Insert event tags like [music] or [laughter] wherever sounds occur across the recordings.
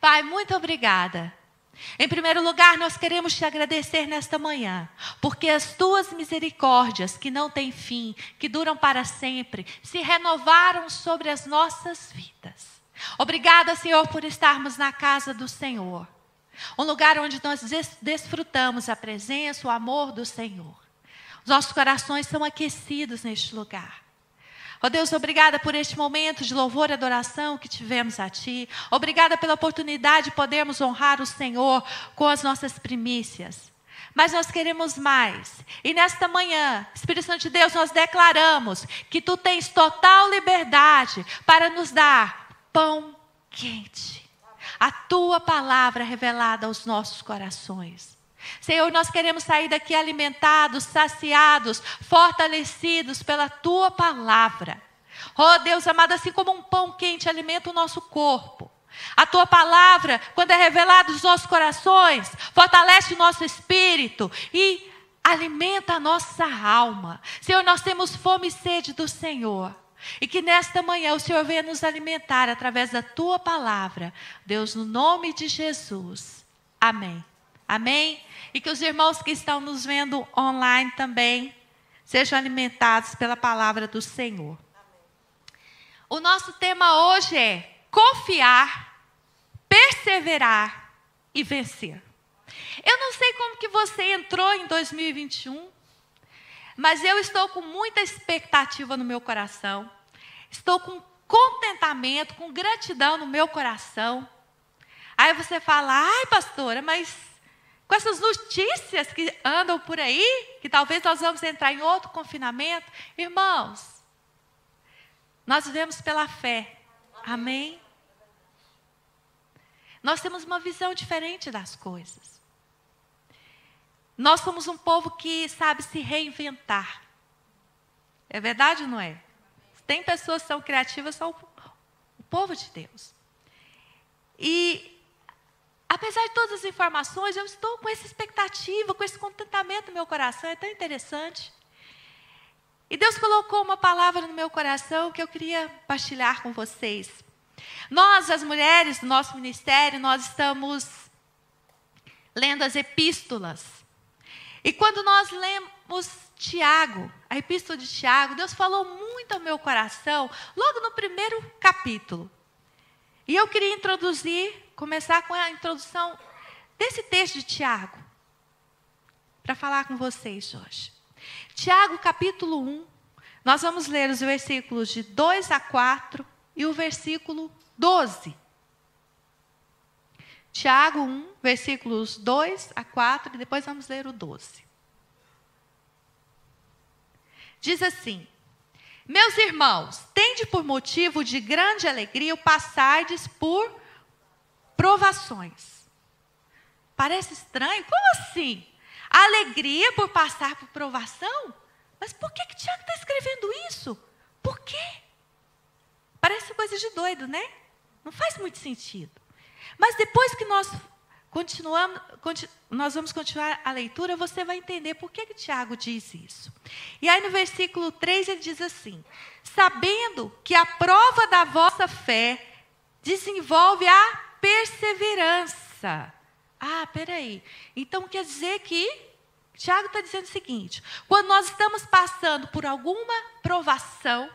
Pai, muito obrigada. Em primeiro lugar, nós queremos te agradecer nesta manhã, porque as tuas misericórdias, que não têm fim, que duram para sempre, se renovaram sobre as nossas vidas. Obrigada, Senhor, por estarmos na casa do Senhor, um lugar onde nós desfrutamos a presença, o amor do Senhor. Os nossos corações são aquecidos neste lugar. Ó oh Deus, obrigada por este momento de louvor e adoração que tivemos a Ti. Obrigada pela oportunidade de podermos honrar o Senhor com as nossas primícias. Mas nós queremos mais. E nesta manhã, Espírito Santo de Deus, nós declaramos que Tu tens total liberdade para nos dar pão quente. A Tua palavra revelada aos nossos corações. Senhor, nós queremos sair daqui alimentados, saciados, fortalecidos pela tua palavra. Oh Deus amado, assim como um pão quente alimenta o nosso corpo. A tua palavra, quando é revelada nos nossos corações, fortalece o nosso espírito e alimenta a nossa alma. Senhor, nós temos fome e sede do Senhor. E que nesta manhã o Senhor venha nos alimentar através da tua palavra. Deus, no nome de Jesus. Amém. Amém? E que os irmãos que estão nos vendo online também sejam alimentados pela palavra do Senhor. O nosso tema hoje é confiar, perseverar e vencer. Eu não sei como que você entrou em 2021, mas eu estou com muita expectativa no meu coração. Estou com contentamento, com gratidão no meu coração. Aí você fala: "Ai, pastora, mas com essas notícias que andam por aí, que talvez nós vamos entrar em outro confinamento. Irmãos, nós vivemos pela fé. Amém? Nós temos uma visão diferente das coisas. Nós somos um povo que sabe se reinventar. É verdade ou não é? Tem pessoas que são criativas, são o povo de Deus. E apesar de todas as informações, eu estou com essa expectativa, com esse contentamento no meu coração, é tão interessante. E Deus colocou uma palavra no meu coração que eu queria partilhar com vocês. Nós, as mulheres do nosso ministério, nós estamos lendo as epístolas. E quando nós lemos Tiago, a epístola de Tiago, Deus falou muito ao meu coração, logo no primeiro capítulo. E eu queria introduzir começar com a introdução desse texto de Tiago, para falar com vocês hoje. Tiago, capítulo 1, nós vamos ler os versículos de 2 a 4 e o versículo 12. Tiago 1, versículos 2 a 4, e depois vamos ler o 12. Diz assim: Meus irmãos, tende por motivo de grande alegria o passardes por provações. Parece estranho? Como assim? Alegria por passar por provação? Mas por que, que Tiago está escrevendo isso? Por quê? Parece coisa de doido, né? Não faz muito sentido. Mas depois que nós continuamos, continu, nós vamos continuar a leitura, você vai entender por que, que Tiago diz isso. E aí no versículo 3 ele diz assim: Sabendo que a prova da vossa fé desenvolve a perseverança. Ah, peraí. Então quer dizer que Tiago está dizendo o seguinte: quando nós estamos passando por alguma provação,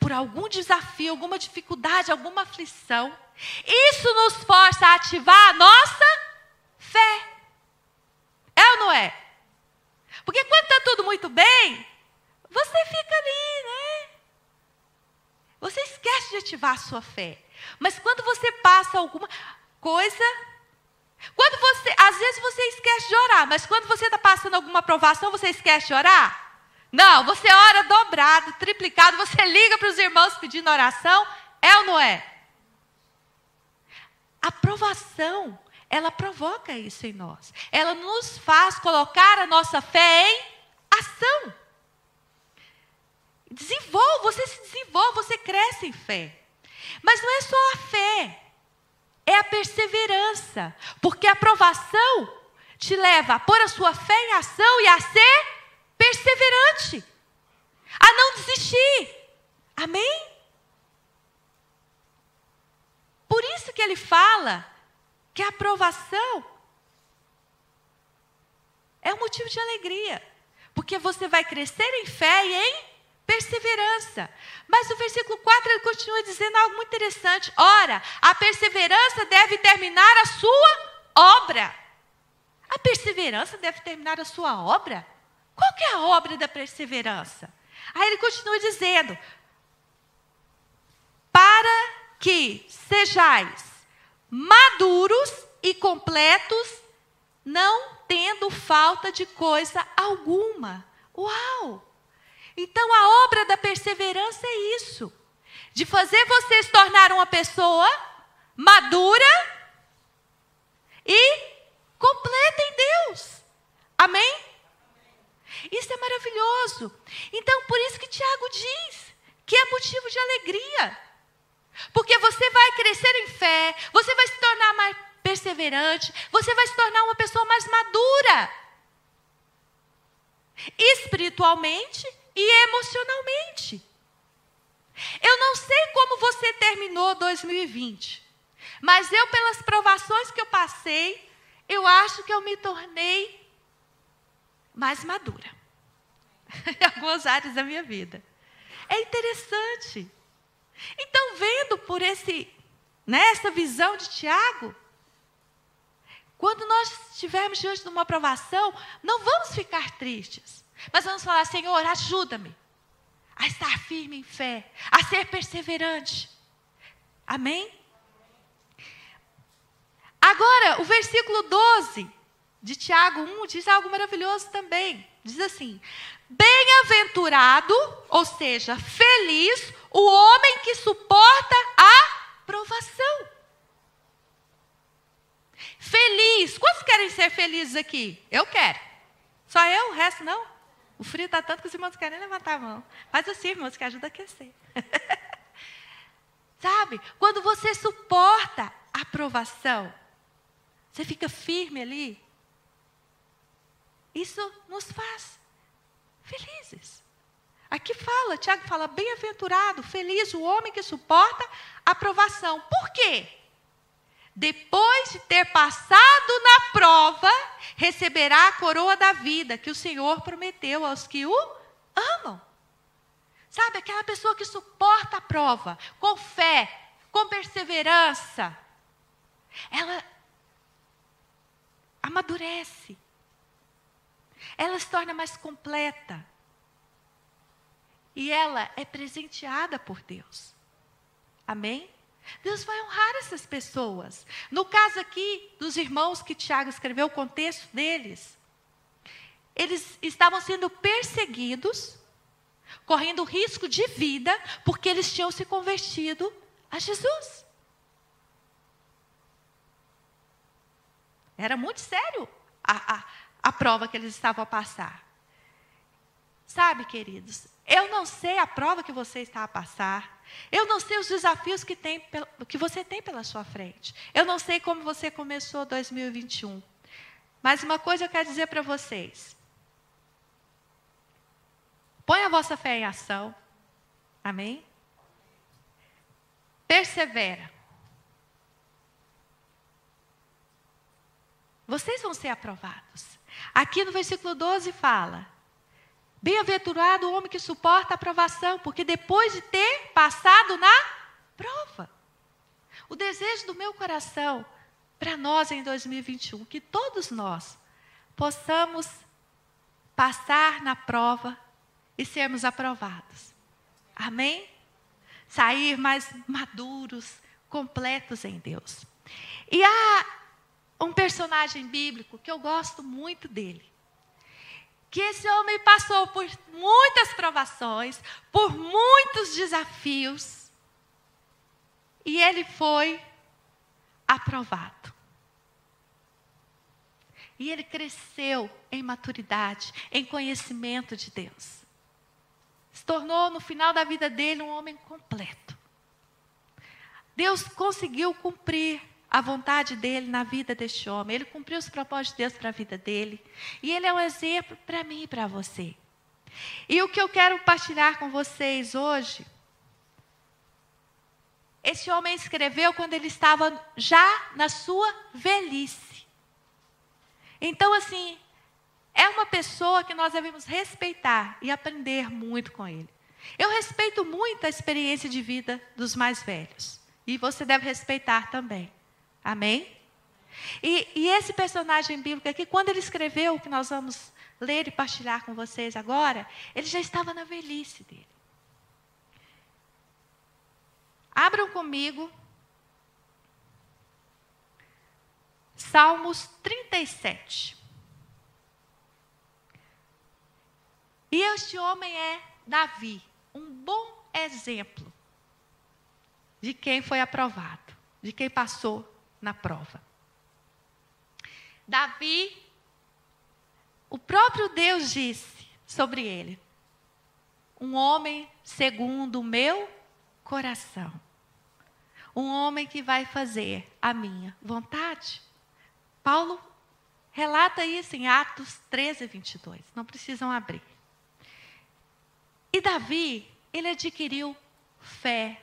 por algum desafio, alguma dificuldade, alguma aflição, isso nos força a ativar a nossa fé. É ou não é? Porque quando está tudo muito bem, você fica ali, né? Você esquece de ativar a sua fé. Mas quando você passa alguma coisa, quando você, às vezes você esquece de orar, mas quando você está passando alguma aprovação, você esquece de orar? Não, você ora dobrado, triplicado, você liga para os irmãos pedindo oração, é ou não é? A aprovação, ela provoca isso em nós. Ela nos faz colocar a nossa fé em ação. Desenvolva, você se desenvolve, você cresce em fé. Mas não é só a fé, é a perseverança. Porque a aprovação te leva a pôr a sua fé em ação e a ser perseverante, a não desistir. Amém? Por isso que ele fala que a aprovação é um motivo de alegria, porque você vai crescer em fé e em perseverança. Mas o versículo 4 ele continua dizendo algo muito interessante. Ora, a perseverança deve terminar a sua obra. A perseverança deve terminar a sua obra? Qual que é a obra da perseverança? Aí ele continua dizendo: para que sejais maduros e completos, não tendo falta de coisa alguma. Uau! Então a obra da perseverança é isso: de fazer você se tornar uma pessoa madura e completa em Deus. Amém? Isso é maravilhoso. Então, por isso que Tiago diz que é motivo de alegria. Porque você vai crescer em fé, você vai se tornar mais perseverante, você vai se tornar uma pessoa mais madura. Espiritualmente e emocionalmente. Eu não sei como você terminou 2020, mas eu, pelas provações que eu passei, eu acho que eu me tornei mais madura [laughs] em algumas áreas da minha vida. É interessante. Então, vendo por esse, nessa né, visão de Tiago, quando nós estivermos diante de uma aprovação, não vamos ficar tristes, mas vamos falar: Senhor, ajuda-me a estar firme em fé, a ser perseverante. Amém? Agora, o versículo 12 de Tiago 1 diz algo maravilhoso também. Diz assim: Bem-aventurado, ou seja, feliz, o homem que suporta a provação. Feliz. Quantos querem ser felizes aqui? Eu quero. Só eu, o resto não. O frio está tanto que os irmãos querem levantar a mão. Faz assim, irmãos, que ajuda a aquecer. [laughs] Sabe? Quando você suporta a provação, você fica firme ali. Isso nos faz felizes. Aqui fala, Tiago fala, bem-aventurado, feliz o homem que suporta a provação. Por quê? Depois de ter passado na prova, receberá a coroa da vida que o Senhor prometeu aos que o amam. Sabe, aquela pessoa que suporta a prova com fé, com perseverança, ela amadurece. Ela se torna mais completa. E ela é presenteada por Deus. Amém? Deus vai honrar essas pessoas. No caso aqui dos irmãos que Tiago escreveu, o contexto deles, eles estavam sendo perseguidos, correndo risco de vida, porque eles tinham se convertido a Jesus. Era muito sério a, a, a prova que eles estavam a passar. Sabe, queridos, eu não sei a prova que você está a passar. Eu não sei os desafios que, tem, que você tem pela sua frente. Eu não sei como você começou 2021. Mas uma coisa eu quero dizer para vocês. Põe a vossa fé em ação. Amém? Persevera. Vocês vão ser aprovados. Aqui no versículo 12 fala: Bem-aventurado o homem que suporta a provação, porque depois de ter passado na prova. O desejo do meu coração para nós em 2021, que todos nós possamos passar na prova e sermos aprovados. Amém? Sair mais maduros, completos em Deus. E há um personagem bíblico que eu gosto muito dele. Que esse homem passou por muitas provações, por muitos desafios, e ele foi aprovado. E ele cresceu em maturidade, em conhecimento de Deus. Se tornou, no final da vida dele, um homem completo. Deus conseguiu cumprir a vontade dele na vida deste homem. Ele cumpriu os propósitos de Deus para a vida dele. E ele é um exemplo para mim e para você. E o que eu quero partilhar com vocês hoje esse homem escreveu quando ele estava já na sua velhice. Então, assim, é uma pessoa que nós devemos respeitar e aprender muito com ele. Eu respeito muito a experiência de vida dos mais velhos. E você deve respeitar também. Amém? E, e, esse personagem bíblico aqui, quando ele escreveu o que nós vamos ler e partilhar com vocês agora, ele já estava na velhice dele. Abram comigo Salmos 37. E este homem é Davi, um bom exemplo de quem foi aprovado, de quem passou na prova. Davi, o próprio Deus disse sobre ele: um homem segundo o meu coração um homem que vai fazer a minha vontade. Paulo relata isso em Atos 13, 22. Não precisam abrir. E Davi, ele adquiriu fé,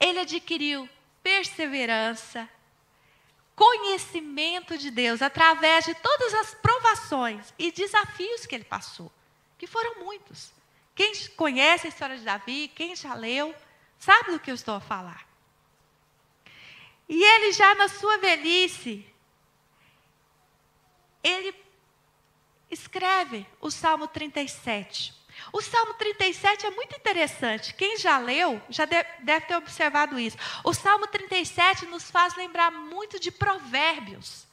ele adquiriu perseverança, conhecimento de Deus através de todas as provações e desafios que ele passou, que foram muitos. Quem conhece a história de Davi, quem já leu, sabe do que eu estou a falar. E ele já na sua velhice, ele escreve o Salmo 37. O Salmo 37 é muito interessante. Quem já leu, já deve ter observado isso. O Salmo 37 nos faz lembrar muito de provérbios.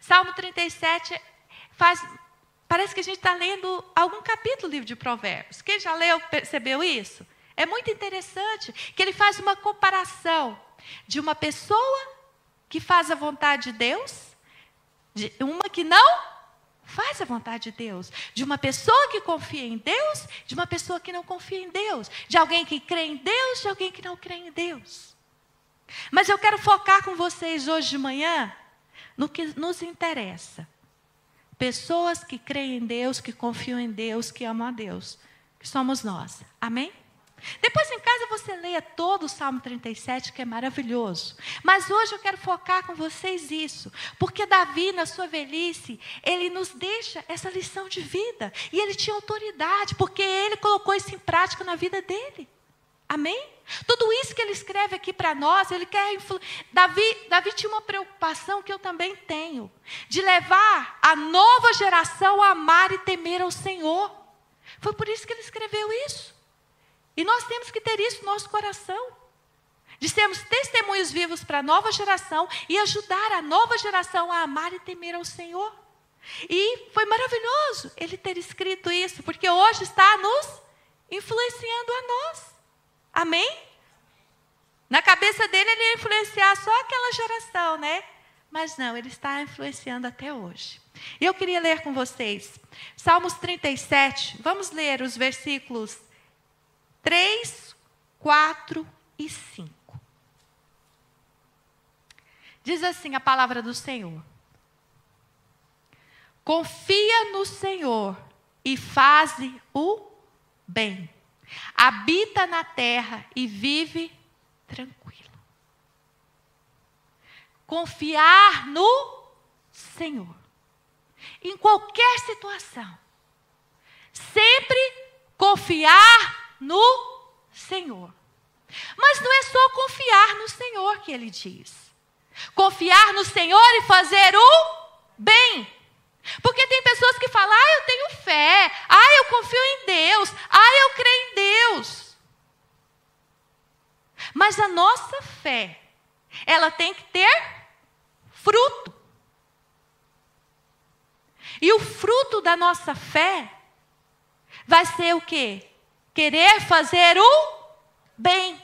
Salmo 37 faz. Parece que a gente está lendo algum capítulo do livro de provérbios. Quem já leu percebeu isso? É muito interessante que ele faz uma comparação de uma pessoa que faz a vontade de Deus, de uma que não faz a vontade de Deus, de uma pessoa que confia em Deus, de uma pessoa que não confia em Deus, de alguém que crê em Deus, de alguém que não crê em Deus. Mas eu quero focar com vocês hoje de manhã no que nos interessa. Pessoas que creem em Deus, que confiam em Deus, que amam a Deus, que somos nós. Amém? Depois em casa você leia todo o Salmo 37, que é maravilhoso. Mas hoje eu quero focar com vocês isso, porque Davi, na sua velhice, ele nos deixa essa lição de vida. E ele tinha autoridade, porque ele colocou isso em prática na vida dele. Amém? Tudo isso que ele escreve aqui para nós, ele quer influ... Davi, Davi tinha uma preocupação que eu também tenho, de levar a nova geração a amar e temer ao Senhor. Foi por isso que ele escreveu isso. E nós temos que ter isso no nosso coração. De sermos testemunhos vivos para a nova geração e ajudar a nova geração a amar e temer ao Senhor. E foi maravilhoso ele ter escrito isso, porque hoje está nos influenciando a nós. Amém? Na cabeça dele ele ia influenciar só aquela geração, né? Mas não, ele está influenciando até hoje. E eu queria ler com vocês Salmos 37, vamos ler os versículos 3, 4 e 5. Diz assim a palavra do Senhor: Confia no Senhor e faze o bem. Habita na terra e vive tranquilo. Confiar no Senhor. Em qualquer situação. Sempre confiar no Senhor. Mas não é só confiar no Senhor que ele diz. Confiar no Senhor e fazer o bem. Porque tem pessoas que falam: ah, eu tenho fé, ah, eu confio em Deus, ah, eu creio em Deus. Mas a nossa fé, ela tem que ter fruto. E o fruto da nossa fé vai ser o quê? Querer fazer o bem.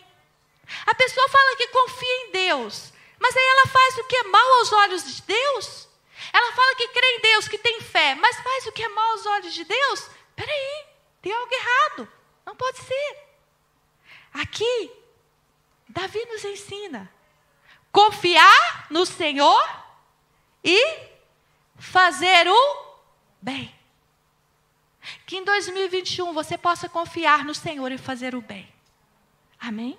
A pessoa fala que confia em Deus, mas aí ela faz o que é mal aos olhos de Deus. Ela fala que crê em Deus, que tem fé, mas faz o que é mal aos olhos de Deus. Peraí, tem algo errado. Não pode ser. Aqui, Davi nos ensina confiar no Senhor e fazer o bem. Que em 2021 você possa confiar no Senhor e fazer o bem. Amém?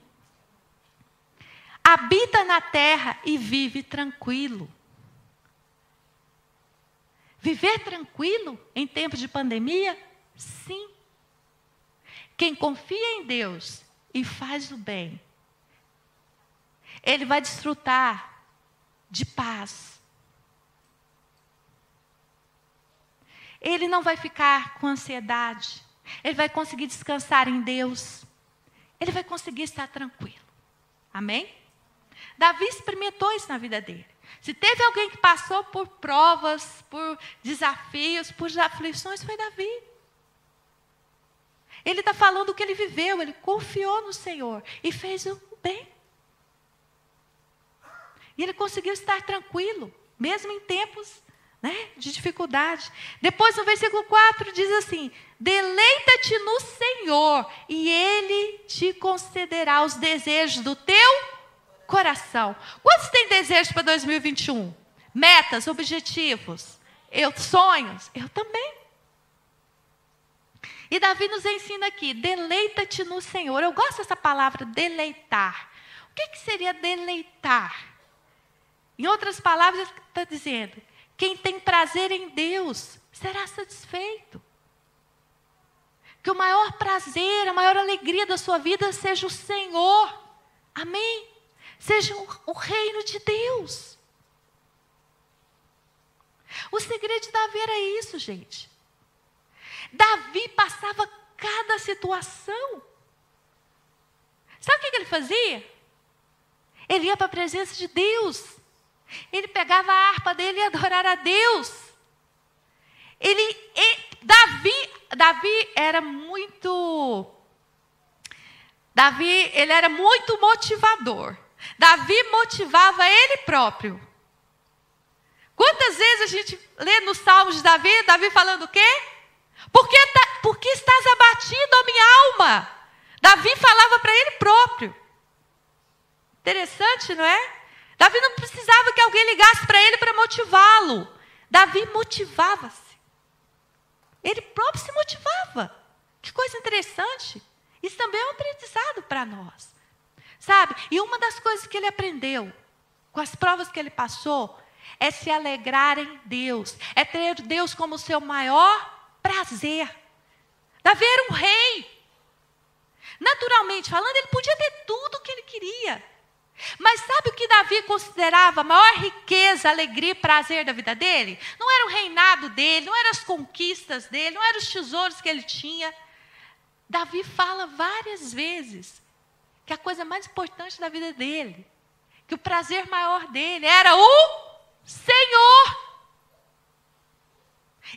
habita na terra e vive tranquilo. Viver tranquilo em tempos de pandemia? Sim. Quem confia em Deus e faz o bem, ele vai desfrutar de paz. Ele não vai ficar com ansiedade. Ele vai conseguir descansar em Deus. Ele vai conseguir estar tranquilo. Amém? Davi experimentou isso na vida dele. Se teve alguém que passou por provas, por desafios, por aflições, foi Davi. Ele está falando o que ele viveu, ele confiou no Senhor e fez o bem. E ele conseguiu estar tranquilo, mesmo em tempos né, de dificuldade. Depois, no versículo 4, diz assim: Deleita-te no Senhor, e Ele te concederá os desejos do teu coração. Quantos têm desejos para 2021? Metas, objetivos, eu, sonhos? Eu também. E Davi nos ensina aqui: deleita-te no Senhor. Eu gosto dessa palavra, deleitar. O que, que seria deleitar? Em outras palavras, está dizendo: quem tem prazer em Deus será satisfeito. Que o maior prazer, a maior alegria da sua vida seja o Senhor. Amém? Seja o, reino de Deus. O segredo de Davi era isso, gente. Davi passava cada situação. Sabe o que ele fazia? Ele ia para a presença de Deus. Ele pegava a harpa dele e adorar a Deus. Ele, ele, Davi, Davi era muito Davi, ele era muito motivador. Davi motivava ele próprio. Quantas vezes a gente lê nos Salmos de Davi, Davi falando o quê? Porque, tá, porque estás abatido, a minha alma? Davi falava para ele próprio. Interessante, não é? Davi não precisava que alguém ligasse para ele para motivá-lo. Davi motivava-se. Ele próprio se motivava. Que coisa interessante. Isso também é um aprendizado para nós. Sabe? E uma das coisas que ele aprendeu com as provas que ele passou é se alegrar em Deus, é ter Deus como seu maior prazer. Davi era um rei. Naturalmente falando, ele podia ter tudo o que ele queria. Mas sabe o que Davi considerava a maior riqueza, alegria e prazer da vida dele? Não era o reinado dele, não eram as conquistas dele, não eram os tesouros que ele tinha. Davi fala várias vezes que a coisa mais importante da vida dele, que o prazer maior dele era o Senhor.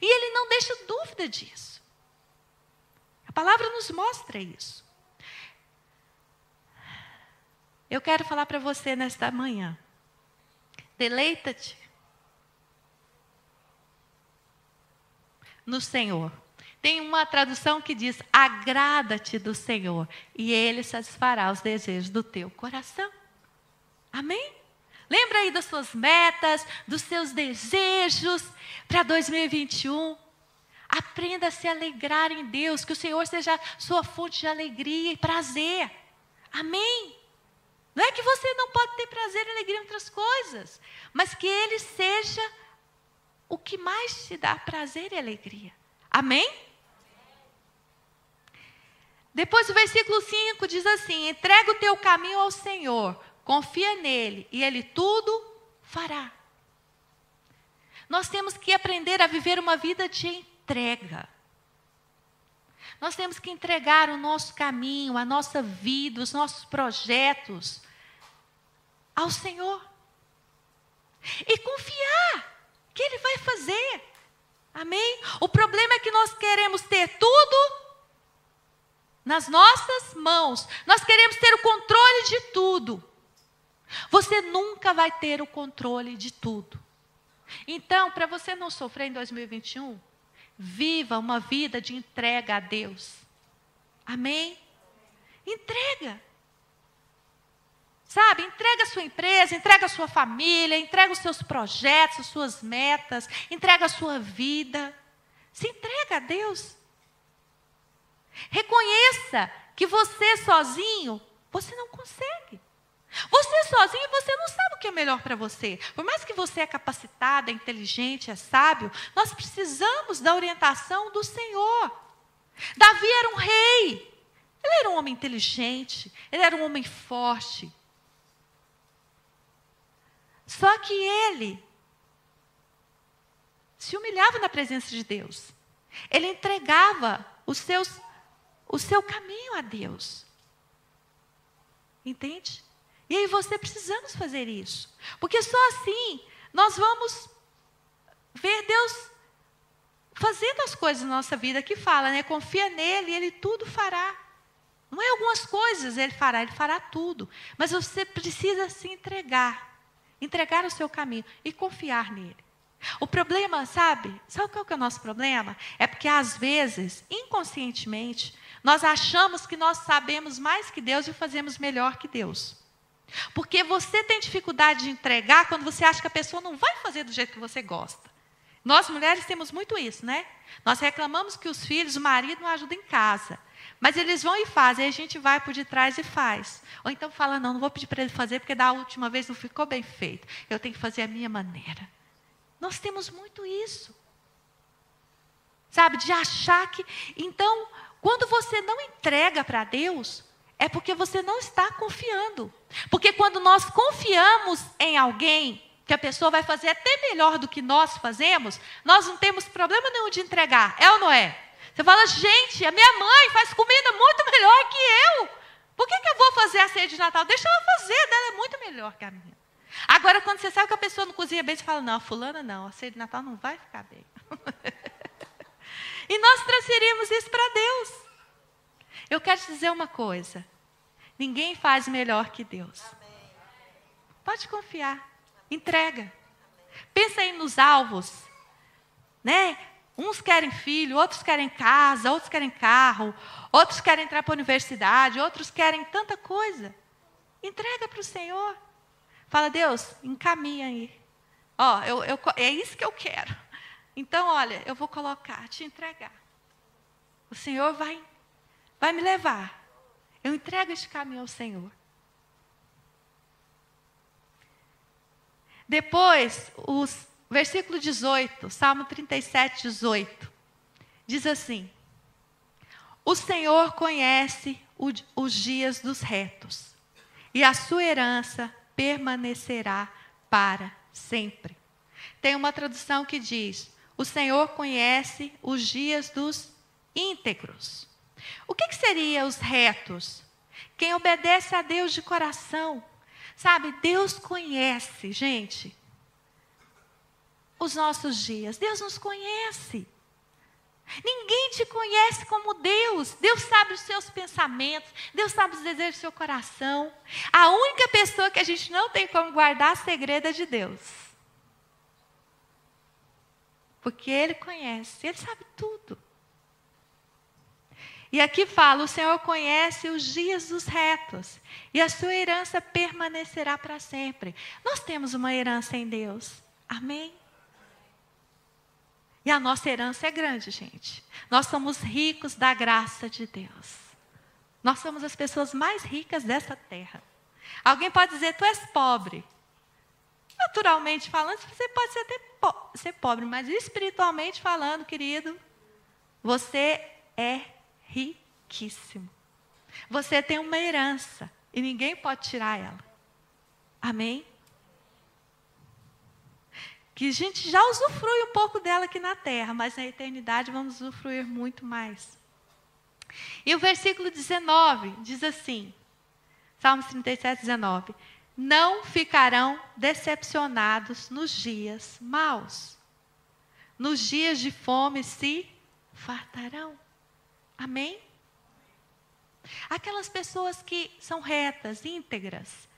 E ele não deixa dúvida disso. A palavra nos mostra isso. Eu quero falar para você nesta manhã. Deleita-te no Senhor. Tem uma tradução que diz: agrada-te do Senhor, e Ele satisfará os desejos do teu coração. Amém? Lembra aí das suas metas, dos seus desejos para 2021. Aprenda a se alegrar em Deus, que o Senhor seja sua fonte de alegria e prazer. Amém? Não é que você não pode ter prazer e alegria em outras coisas, mas que Ele seja o que mais te dá prazer e alegria. Amém? Depois o versículo 5 diz assim: entrega o teu caminho ao Senhor, confia nele e ele tudo fará. Nós temos que aprender a viver uma vida de entrega. Nós temos que entregar o nosso caminho, a nossa vida, os nossos projetos ao Senhor. E confiar que Ele vai fazer. Amém? O problema é que nós queremos ter tudo nas nossas mãos. Nós queremos ter o controle de tudo. Você nunca vai ter o controle de tudo. Então, para você não sofrer em 2021, viva uma vida de entrega a Deus. Amém? Entrega. Sabe, entrega a sua empresa, entrega a sua família, entrega os seus projetos, as suas metas, entrega a sua vida. Se entrega a Deus. Reconheça que você sozinho, você não consegue. Você sozinho, você não sabe o que é melhor para você. Por mais que você é capacitado, é inteligente, é sábio, nós precisamos da orientação do Senhor. Davi era um rei. Ele era um homem inteligente, ele era um homem forte. Só que ele se humilhava na presença de Deus. Ele entregava os seus, o seu caminho a Deus. Entende? E aí você precisamos fazer isso. Porque só assim nós vamos ver Deus fazendo as coisas na nossa vida que fala, né? Confia nele ele tudo fará. Não é algumas coisas ele fará, ele fará tudo. Mas você precisa se entregar. Entregar o seu caminho e confiar nele. O problema, sabe? Sabe qual que é o nosso problema? É porque às vezes, inconscientemente, nós achamos que nós sabemos mais que Deus e fazemos melhor que Deus. Porque você tem dificuldade de entregar quando você acha que a pessoa não vai fazer do jeito que você gosta. Nós mulheres temos muito isso, né? Nós reclamamos que os filhos, o marido não ajuda em casa. Mas eles vão e fazem, aí a gente vai por detrás e faz. Ou então fala, não, não vou pedir para ele fazer, porque da última vez não ficou bem feito. Eu tenho que fazer a minha maneira. Nós temos muito isso. Sabe, de achar que. Então, quando você não entrega para Deus, é porque você não está confiando. Porque quando nós confiamos em alguém, que a pessoa vai fazer até melhor do que nós fazemos, nós não temos problema nenhum de entregar. É ou não é? Você fala, gente, a minha mãe faz comida muito melhor que eu. Por que, que eu vou fazer a ceia de Natal? Deixa ela fazer, dela é muito melhor que a minha. Agora, quando você sabe que a pessoa não cozinha bem, você fala, não, fulana não, a ceia de Natal não vai ficar bem. [laughs] e nós transferimos isso para Deus. Eu quero te dizer uma coisa. Ninguém faz melhor que Deus. Pode confiar. Entrega. Pensa aí nos alvos. Né? Uns querem filho, outros querem casa, outros querem carro, outros querem entrar para a universidade, outros querem tanta coisa. Entrega para o Senhor. Fala, Deus, encaminha aí. Ó, eu, eu, é isso que eu quero. Então, olha, eu vou colocar, te entregar. O Senhor vai, vai me levar. Eu entrego este caminho ao Senhor. Depois, os versículo 18, Salmo 37, 18. Diz assim: O Senhor conhece o, os dias dos retos, e a sua herança permanecerá para sempre. Tem uma tradução que diz: O Senhor conhece os dias dos íntegros. O que, que seria os retos? Quem obedece a Deus de coração. Sabe, Deus conhece, gente, os nossos dias. Deus nos conhece. Ninguém te conhece como Deus. Deus sabe os seus pensamentos, Deus sabe os desejos do seu coração. A única pessoa que a gente não tem como guardar segredo é de Deus. Porque Ele conhece, Ele sabe tudo. E aqui fala: o Senhor conhece os dias dos retos, e a sua herança permanecerá para sempre. Nós temos uma herança em Deus. Amém? E a nossa herança é grande, gente. Nós somos ricos da graça de Deus. Nós somos as pessoas mais ricas dessa terra. Alguém pode dizer, tu és pobre. Naturalmente falando, você pode ser até po ser pobre, mas espiritualmente falando, querido, você é riquíssimo. Você tem uma herança e ninguém pode tirar ela. Amém? que a gente já usufrui um pouco dela aqui na terra, mas na eternidade vamos usufruir muito mais. E o versículo 19 diz assim, Salmos 37, 19: Não ficarão decepcionados nos dias maus, nos dias de fome se fartarão. Amém? Aquelas pessoas que são retas, íntegras,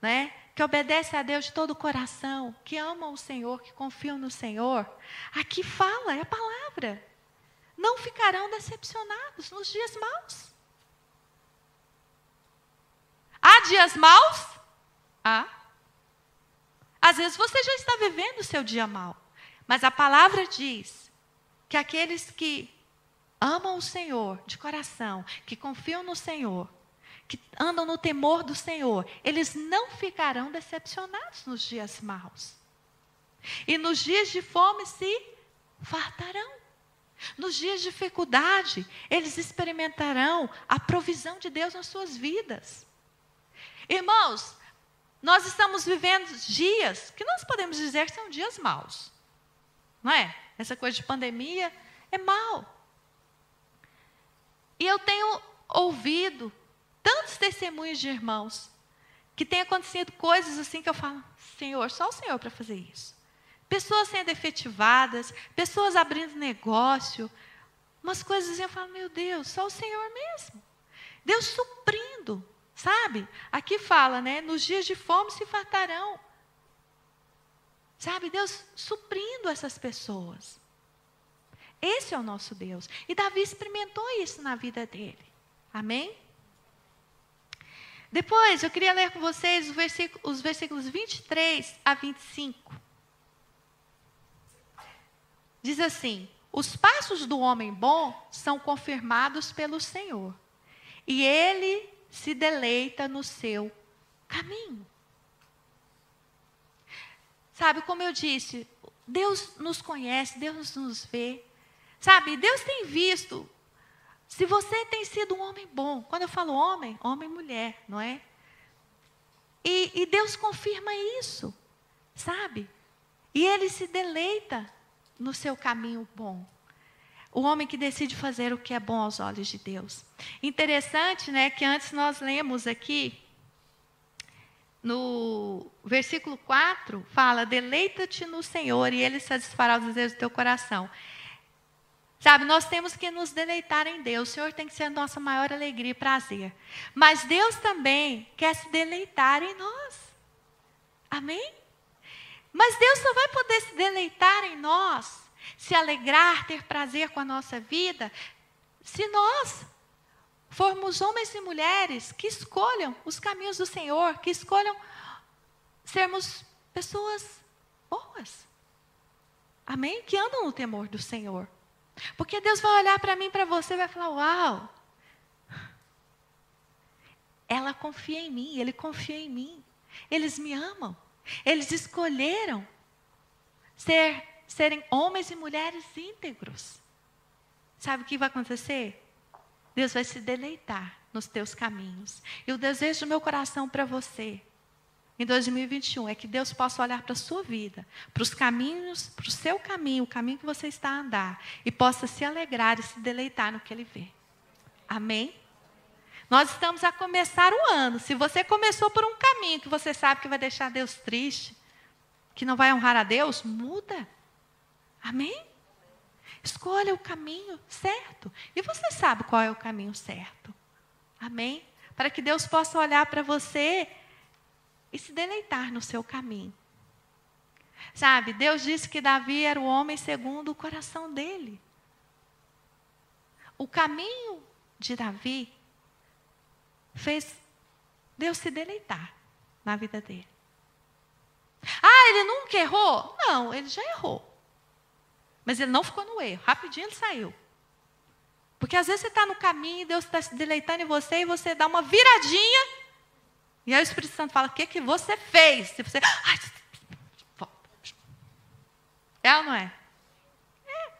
né? que obedecem a Deus de todo o coração, que amam o Senhor, que confiam no Senhor, aqui fala, é a palavra. Não ficarão decepcionados nos dias maus. Há dias maus? Há. Às vezes você já está vivendo o seu dia mal, mas a palavra diz que aqueles que amam o Senhor de coração, que confiam no Senhor, que andam no temor do Senhor, eles não ficarão decepcionados nos dias maus. E nos dias de fome se fartarão. Nos dias de dificuldade, eles experimentarão a provisão de Deus nas suas vidas. Irmãos, nós estamos vivendo dias que nós podemos dizer que são dias maus. Não é? Essa coisa de pandemia é mal. E eu tenho ouvido tantos testemunhos de irmãos que tem acontecido coisas assim que eu falo, Senhor, só o Senhor para fazer isso. Pessoas sendo efetivadas, pessoas abrindo negócio, umas coisas assim, eu falo, meu Deus, só o Senhor mesmo. Deus suprindo, sabe? Aqui fala, né? Nos dias de fome se fartarão. Sabe, Deus suprindo essas pessoas. Esse é o nosso Deus. E Davi experimentou isso na vida dele. Amém? Depois, eu queria ler com vocês os versículos 23 a 25. Diz assim: Os passos do homem bom são confirmados pelo Senhor, e ele se deleita no seu caminho. Sabe, como eu disse, Deus nos conhece, Deus nos vê. Sabe, Deus tem visto se você tem sido um homem bom. Quando eu falo homem, homem e mulher, não é? E, e Deus confirma isso, sabe? E Ele se deleita no seu caminho bom. O homem que decide fazer o que é bom aos olhos de Deus. Interessante, né, que antes nós lemos aqui no versículo 4, fala: "Deleita-te no Senhor e ele satisfará os desejos do teu coração". Sabe, nós temos que nos deleitar em Deus. O Senhor tem que ser a nossa maior alegria e prazer. Mas Deus também quer se deleitar em nós. Amém? Mas Deus só vai poder se deleitar em nós, se alegrar, ter prazer com a nossa vida, se nós formos homens e mulheres que escolham os caminhos do Senhor, que escolham sermos pessoas boas. Amém? Que andam no temor do Senhor. Porque Deus vai olhar para mim para você e vai falar: Uau! Ela confia em mim, ele confia em mim. Eles me amam. Eles escolheram ser, serem homens e mulheres íntegros. Sabe o que vai acontecer? Deus vai se deleitar nos teus caminhos. E o desejo do meu coração para você em 2021 é que Deus possa olhar para a sua vida, para os caminhos, para o seu caminho, o caminho que você está a andar, e possa se alegrar e se deleitar no que Ele vê. Amém? Nós estamos a começar o ano. Se você começou por um caminho que você sabe que vai deixar Deus triste, que não vai honrar a Deus, muda. Amém? Escolha o caminho certo. E você sabe qual é o caminho certo. Amém? Para que Deus possa olhar para você e se deleitar no seu caminho. Sabe, Deus disse que Davi era o homem segundo o coração dele. O caminho de Davi fez Deus se deleitar na vida dele. Ah, ele nunca errou? Não, ele já errou. Mas ele não ficou no erro, rapidinho ele saiu. Porque às vezes você está no caminho Deus está se deleitando em você e você dá uma viradinha e aí o Espírito Santo fala: o que, que você fez? Se você. Ai, é ou não é? É.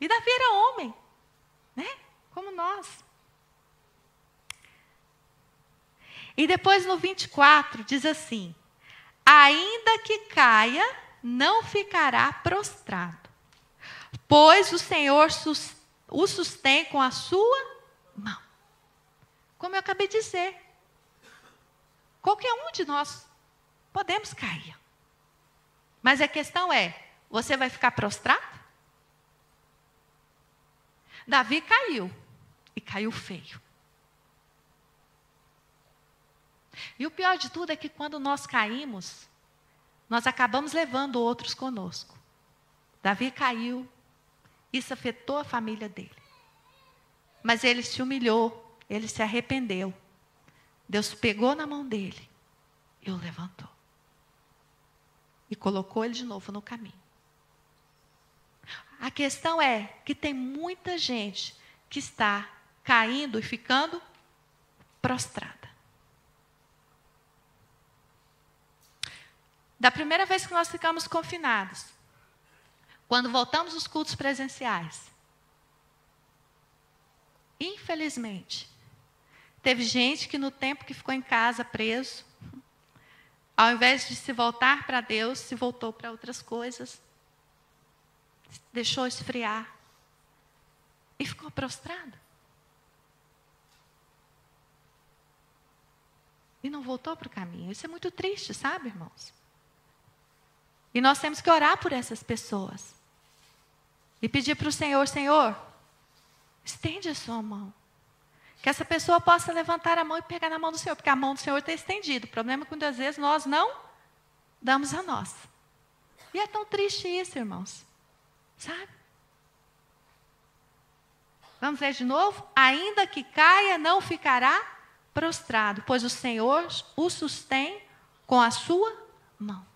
E Davi era homem, né? Como nós. E depois no 24 diz assim: Ainda que caia, não ficará prostrado, pois o Senhor o sustém com a sua mão. Como eu acabei de dizer, Qualquer um de nós podemos cair. Mas a questão é: você vai ficar prostrado? Davi caiu. E caiu feio. E o pior de tudo é que quando nós caímos, nós acabamos levando outros conosco. Davi caiu, isso afetou a família dele. Mas ele se humilhou, ele se arrependeu. Deus pegou na mão dele e o levantou. E colocou ele de novo no caminho. A questão é que tem muita gente que está caindo e ficando prostrada. Da primeira vez que nós ficamos confinados, quando voltamos os cultos presenciais, infelizmente, teve gente que no tempo que ficou em casa preso, ao invés de se voltar para Deus, se voltou para outras coisas, deixou esfriar e ficou prostrado. E não voltou para o caminho. Isso é muito triste, sabe, irmãos? E nós temos que orar por essas pessoas. E pedir para o Senhor: Senhor, estende a sua mão. Que essa pessoa possa levantar a mão e pegar na mão do Senhor, porque a mão do Senhor está estendida. O problema é que muitas vezes nós não damos a nossa. E é tão triste isso, irmãos. Sabe? Vamos ler de novo? Ainda que caia, não ficará prostrado, pois o Senhor o sustém com a sua mão.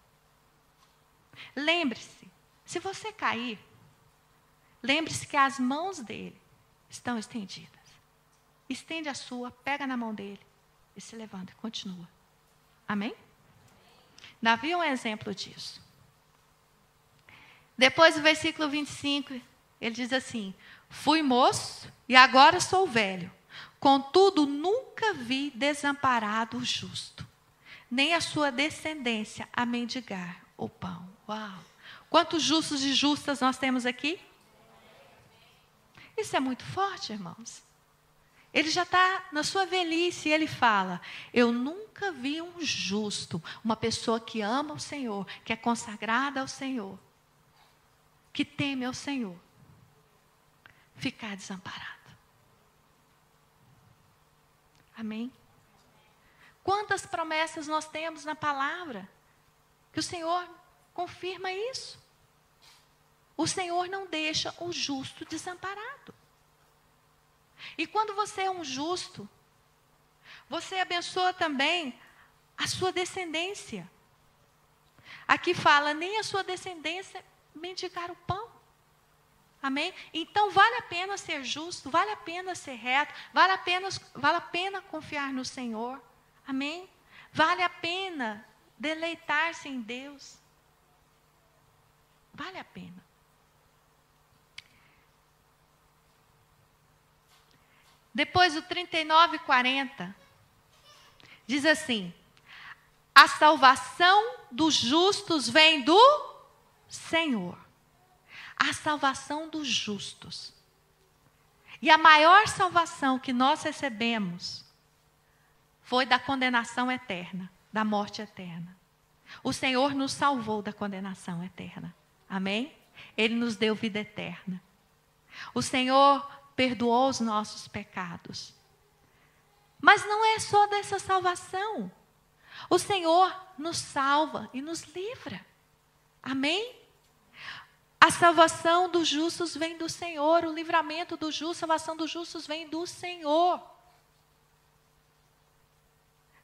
Lembre-se, se você cair, lembre-se que as mãos dele estão estendidas. Estende a sua, pega na mão dele e se levanta e continua. Amém? Davi é um exemplo disso. Depois, o versículo 25, ele diz assim: Fui moço e agora sou velho. Contudo, nunca vi desamparado o justo, nem a sua descendência a mendigar o pão. Uau! Quantos justos e justas nós temos aqui? Isso é muito forte, irmãos. Ele já está na sua velhice e ele fala: Eu nunca vi um justo, uma pessoa que ama o Senhor, que é consagrada ao Senhor, que teme ao Senhor, ficar desamparado. Amém? Quantas promessas nós temos na palavra? Que o Senhor confirma isso. O Senhor não deixa o justo desamparado. E quando você é um justo, você abençoa também a sua descendência. Aqui fala, nem a sua descendência mendigar o pão. Amém? Então vale a pena ser justo, vale a pena ser reto, vale a pena, vale a pena confiar no Senhor. Amém? Vale a pena deleitar-se em Deus. Vale a pena. Depois o 39 e 40 diz assim: A salvação dos justos vem do Senhor a salvação dos justos. E a maior salvação que nós recebemos foi da condenação eterna, da morte eterna. O Senhor nos salvou da condenação eterna. Amém? Ele nos deu vida eterna. O Senhor perdoou os nossos pecados. Mas não é só dessa salvação. O Senhor nos salva e nos livra. Amém? A salvação dos justos vem do Senhor, o livramento do justo, a salvação dos justos vem do Senhor.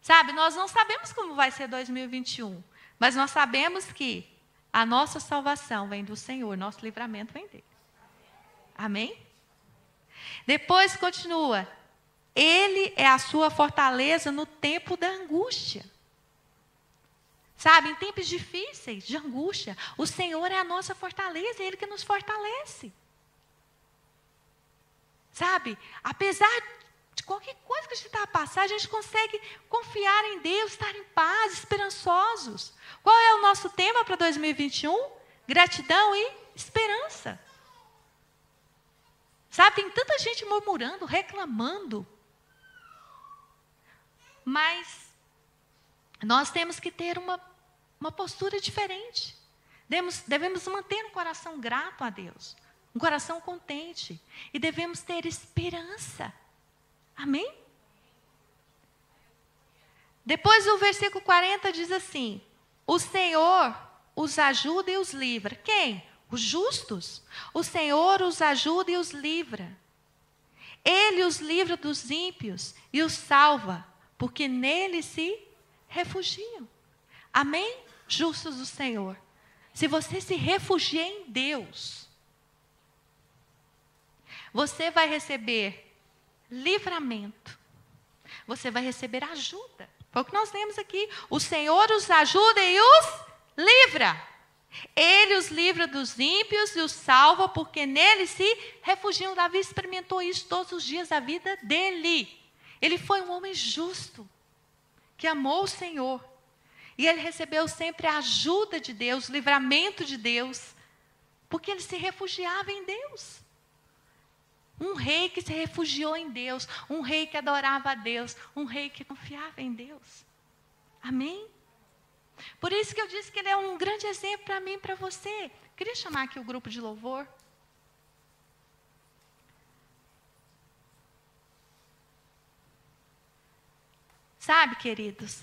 Sabe, nós não sabemos como vai ser 2021, mas nós sabemos que a nossa salvação vem do Senhor, nosso livramento vem dele. Amém? Depois continua. Ele é a sua fortaleza no tempo da angústia. Sabe, em tempos difíceis, de angústia, o Senhor é a nossa fortaleza, é Ele que nos fortalece. Sabe, apesar de qualquer coisa que a gente está a passar, a gente consegue confiar em Deus, estar em paz, esperançosos. Qual é o nosso tema para 2021? Gratidão e esperança. Sabe, tem tanta gente murmurando, reclamando. Mas nós temos que ter uma uma postura diferente. Devemos, devemos manter um coração grato a Deus, um coração contente. E devemos ter esperança. Amém? Depois o versículo 40 diz assim: O Senhor os ajuda e os livra. Quem? Os justos. O Senhor os ajuda e os livra. Ele os livra dos ímpios e os salva, porque nele se refugiam. Amém? justos do Senhor. Se você se refugiar em Deus, você vai receber livramento. Você vai receber ajuda. Foi o que nós lemos aqui. O Senhor os ajuda e os livra. Ele os livra dos ímpios e os salva, porque nele se refugiam. Davi experimentou isso todos os dias da vida dele. Ele foi um homem justo, que amou o Senhor. E ele recebeu sempre a ajuda de Deus, o livramento de Deus, porque ele se refugiava em Deus. Um rei que se refugiou em Deus, um rei que adorava a Deus, um rei que confiava em Deus. Amém? Por isso que eu disse que ele é um grande exemplo para mim e para você. Queria chamar aqui o grupo de louvor. Sabe, queridos?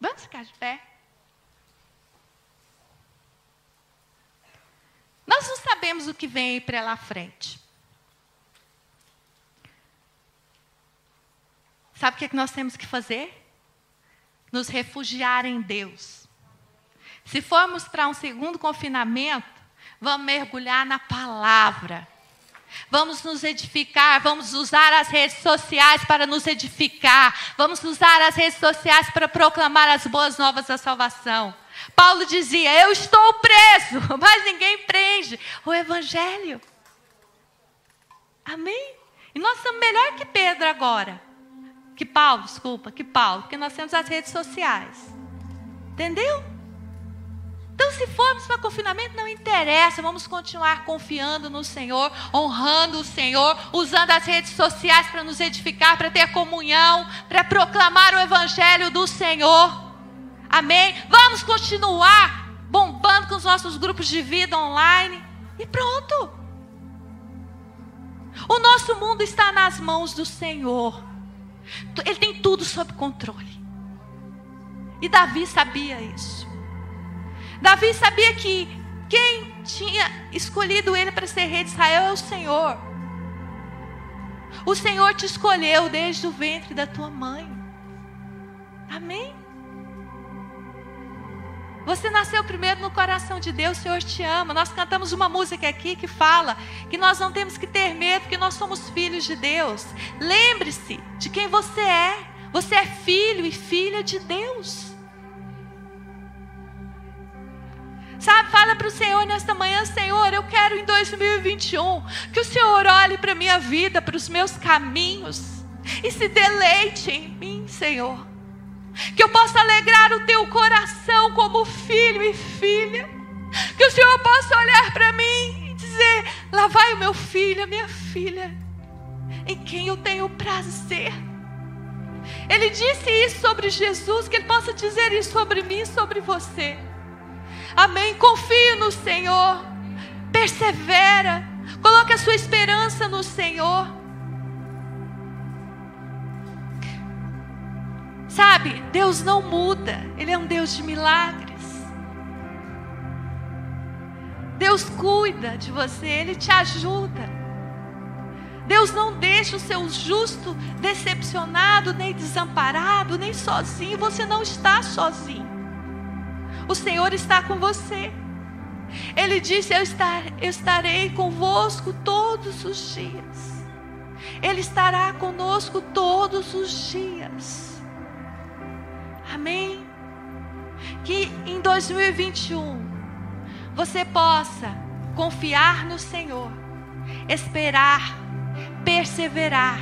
Vamos ficar de pé. Nós não sabemos o que vem para lá frente. Sabe o que, é que nós temos que fazer? Nos refugiar em Deus. Se formos para um segundo confinamento, vamos mergulhar na palavra. Vamos nos edificar, vamos usar as redes sociais para nos edificar, vamos usar as redes sociais para proclamar as boas novas da salvação. Paulo dizia: Eu estou preso, [laughs] mas ninguém prende. O Evangelho. Amém? E nós somos melhor que Pedro agora. Que Paulo, desculpa, que Paulo, porque nós temos as redes sociais. Entendeu? Então, se formos para confinamento, não interessa, vamos continuar confiando no Senhor, honrando o Senhor, usando as redes sociais para nos edificar, para ter comunhão, para proclamar o Evangelho do Senhor. Amém? Vamos continuar bombando com os nossos grupos de vida online e pronto. O nosso mundo está nas mãos do Senhor. Ele tem tudo sob controle. E Davi sabia isso. Davi sabia que quem tinha escolhido ele para ser rei de Israel é o Senhor. O Senhor te escolheu desde o ventre da tua mãe. Amém? Você nasceu primeiro no coração de Deus, o Senhor te ama. Nós cantamos uma música aqui que fala que nós não temos que ter medo, porque nós somos filhos de Deus. Lembre-se de quem você é. Você é filho e filha de Deus. Sabe, fala para o Senhor nesta manhã, Senhor, eu quero em 2021 que o Senhor olhe para a minha vida, para os meus caminhos e se deleite em mim, Senhor que eu possa alegrar o teu coração como filho e filha, que o Senhor possa olhar para mim e dizer: lá vai o meu filho, a minha filha, em quem eu tenho prazer. Ele disse isso sobre Jesus, que Ele possa dizer isso sobre mim e sobre você. Amém. Confie no Senhor, persevera, coloque a sua esperança no Senhor. Sabe, Deus não muda, Ele é um Deus de milagres. Deus cuida de você, Ele te ajuda. Deus não deixa o seu justo decepcionado, nem desamparado, nem sozinho. Você não está sozinho. O Senhor está com você. Ele disse: Eu, estar, eu estarei convosco todos os dias. Ele estará conosco todos os dias. Amém? Que em 2021 você possa confiar no Senhor, esperar, perseverar.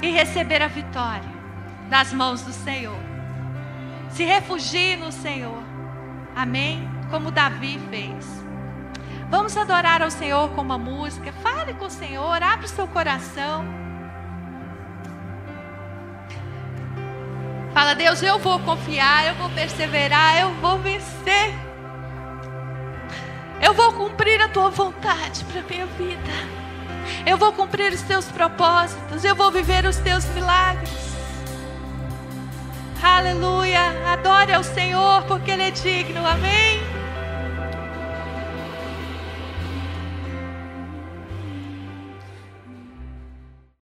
E receber a vitória das mãos do Senhor. Se refugie no Senhor. Amém? Como Davi fez. Vamos adorar ao Senhor com uma música. Fale com o Senhor, abre o seu coração. Fala, Deus, eu vou confiar, eu vou perseverar, eu vou vencer. Eu vou cumprir a tua vontade para minha vida. Eu vou cumprir os teus propósitos, eu vou viver os teus milagres. Aleluia. Adore ao Senhor, porque Ele é digno. Amém.